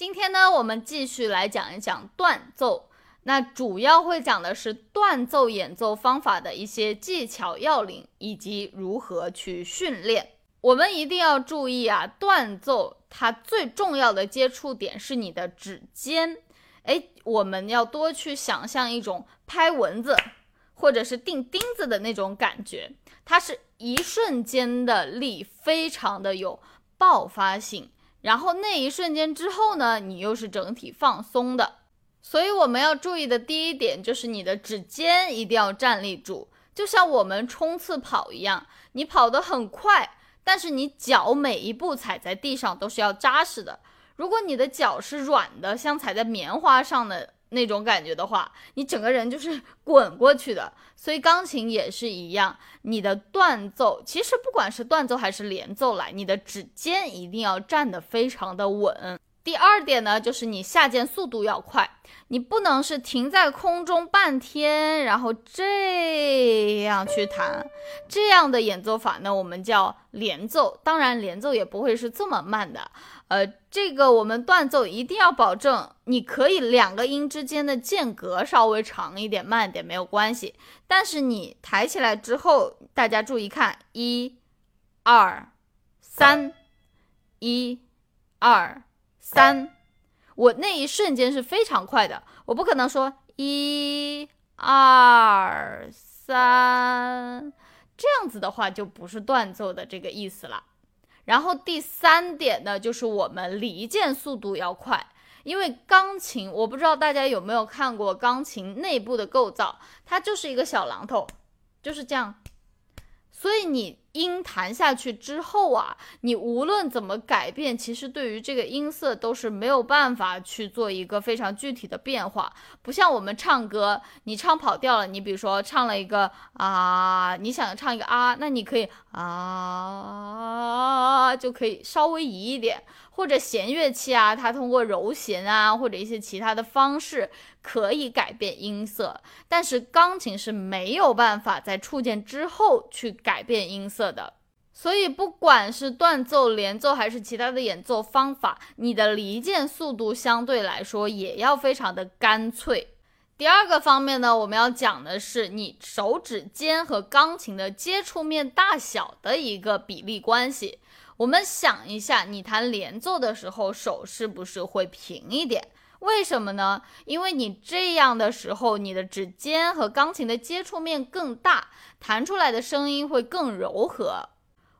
今天呢，我们继续来讲一讲断奏。那主要会讲的是断奏演奏方法的一些技巧要领，以及如何去训练。我们一定要注意啊，断奏它最重要的接触点是你的指尖。哎，我们要多去想象一种拍蚊子或者是钉钉子的那种感觉，它是一瞬间的力，非常的有爆发性。然后那一瞬间之后呢，你又是整体放松的，所以我们要注意的第一点就是你的指尖一定要站立住，就像我们冲刺跑一样，你跑得很快，但是你脚每一步踩在地上都是要扎实的。如果你的脚是软的，像踩在棉花上的。那种感觉的话，你整个人就是滚过去的。所以钢琴也是一样，你的断奏其实不管是断奏还是连奏来，你的指尖一定要站得非常的稳。第二点呢，就是你下键速度要快，你不能是停在空中半天，然后这样去弹，这样的演奏法呢，我们叫连奏。当然，连奏也不会是这么慢的。呃，这个我们断奏一定要保证，你可以两个音之间的间隔稍微长一点、慢一点没有关系。但是你抬起来之后，大家注意看，一、二、三，一、二、三，我那一瞬间是非常快的，我不可能说一、二、三，这样子的话就不是断奏的这个意思了。然后第三点呢，就是我们离键速度要快，因为钢琴，我不知道大家有没有看过钢琴内部的构造，它就是一个小榔头，就是这样，所以你。音弹下去之后啊，你无论怎么改变，其实对于这个音色都是没有办法去做一个非常具体的变化。不像我们唱歌，你唱跑调了，你比如说唱了一个啊，你想唱一个啊，那你可以啊，就可以稍微移一点。或者弦乐器啊，它通过揉弦啊，或者一些其他的方式可以改变音色，但是钢琴是没有办法在触键之后去改变音色色的。所以不管是断奏、连奏还是其他的演奏方法，你的离键速度相对来说也要非常的干脆。第二个方面呢，我们要讲的是你手指尖和钢琴的接触面大小的一个比例关系。我们想一下，你弹连奏的时候，手是不是会平一点？为什么呢？因为你这样的时候，你的指尖和钢琴的接触面更大，弹出来的声音会更柔和。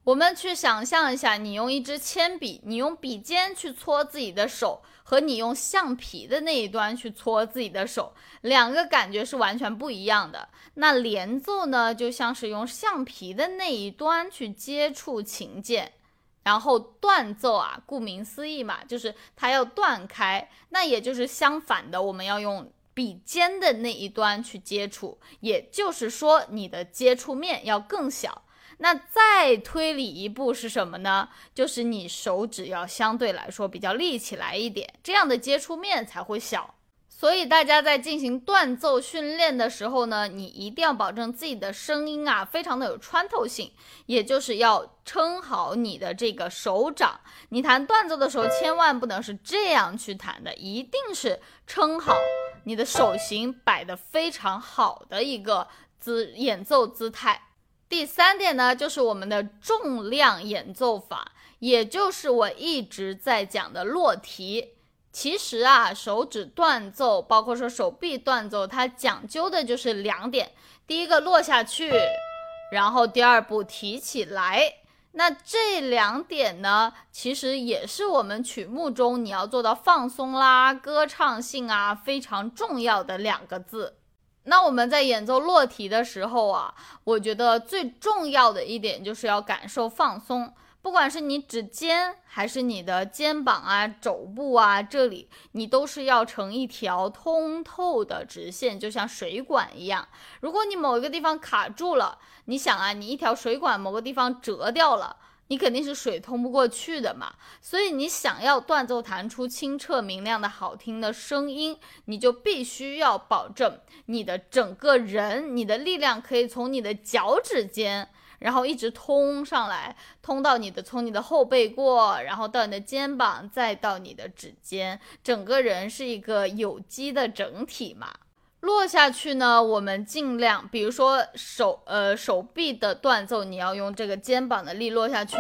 我们去想象一下，你用一支铅笔，你用笔尖去搓自己的手，和你用橡皮的那一端去搓自己的手，两个感觉是完全不一样的。那连奏呢，就像是用橡皮的那一端去接触琴键。然后断奏啊，顾名思义嘛，就是它要断开，那也就是相反的，我们要用笔尖的那一端去接触，也就是说你的接触面要更小。那再推理一步是什么呢？就是你手指要相对来说比较立起来一点，这样的接触面才会小。所以大家在进行断奏训练的时候呢，你一定要保证自己的声音啊，非常的有穿透性，也就是要撑好你的这个手掌。你弹断奏的时候，千万不能是这样去弹的，一定是撑好你的手型，摆的非常好的一个姿演奏姿态。第三点呢，就是我们的重量演奏法，也就是我一直在讲的落提。其实啊，手指断奏，包括说手臂断奏，它讲究的就是两点：第一个落下去，然后第二步提起来。那这两点呢，其实也是我们曲目中你要做到放松啦、歌唱性啊非常重要的两个字。那我们在演奏落提的时候啊，我觉得最重要的一点就是要感受放松。不管是你指尖还是你的肩膀啊、肘部啊，这里你都是要成一条通透的直线，就像水管一样。如果你某一个地方卡住了，你想啊，你一条水管某个地方折掉了，你肯定是水通不过去的嘛。所以你想要断奏弹出清澈明亮的好听的声音，你就必须要保证你的整个人，你的力量可以从你的脚趾尖。然后一直通上来，通到你的从你的后背过，然后到你的肩膀，再到你的指尖，整个人是一个有机的整体嘛。落下去呢，我们尽量，比如说手呃手臂的断奏，你要用这个肩膀的力落下去；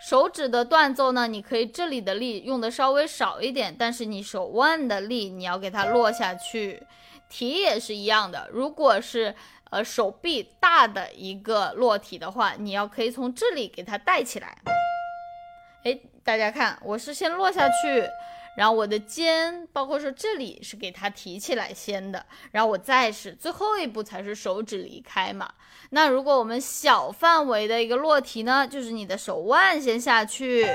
手指的断奏呢，你可以这里的力用的稍微少一点，但是你手腕的力你要给它落下去。提也是一样的，如果是呃手臂大的一个落体的话，你要可以从这里给它带起来。哎，大家看，我是先落下去。然后我的肩，包括说这里是给它提起来先的，然后我再是最后一步才是手指离开嘛。那如果我们小范围的一个落体呢，就是你的手腕先下去，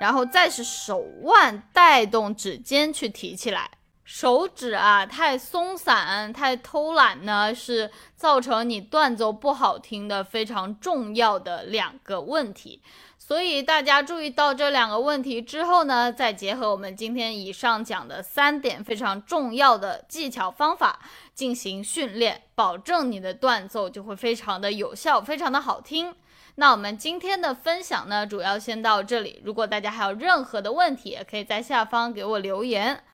然后再是手腕带动指尖去提起来。手指啊太松散、太偷懒呢，是造成你断奏不好听的非常重要的两个问题。所以大家注意到这两个问题之后呢，再结合我们今天以上讲的三点非常重要的技巧方法进行训练，保证你的断奏就会非常的有效，非常的好听。那我们今天的分享呢，主要先到这里。如果大家还有任何的问题，也可以在下方给我留言。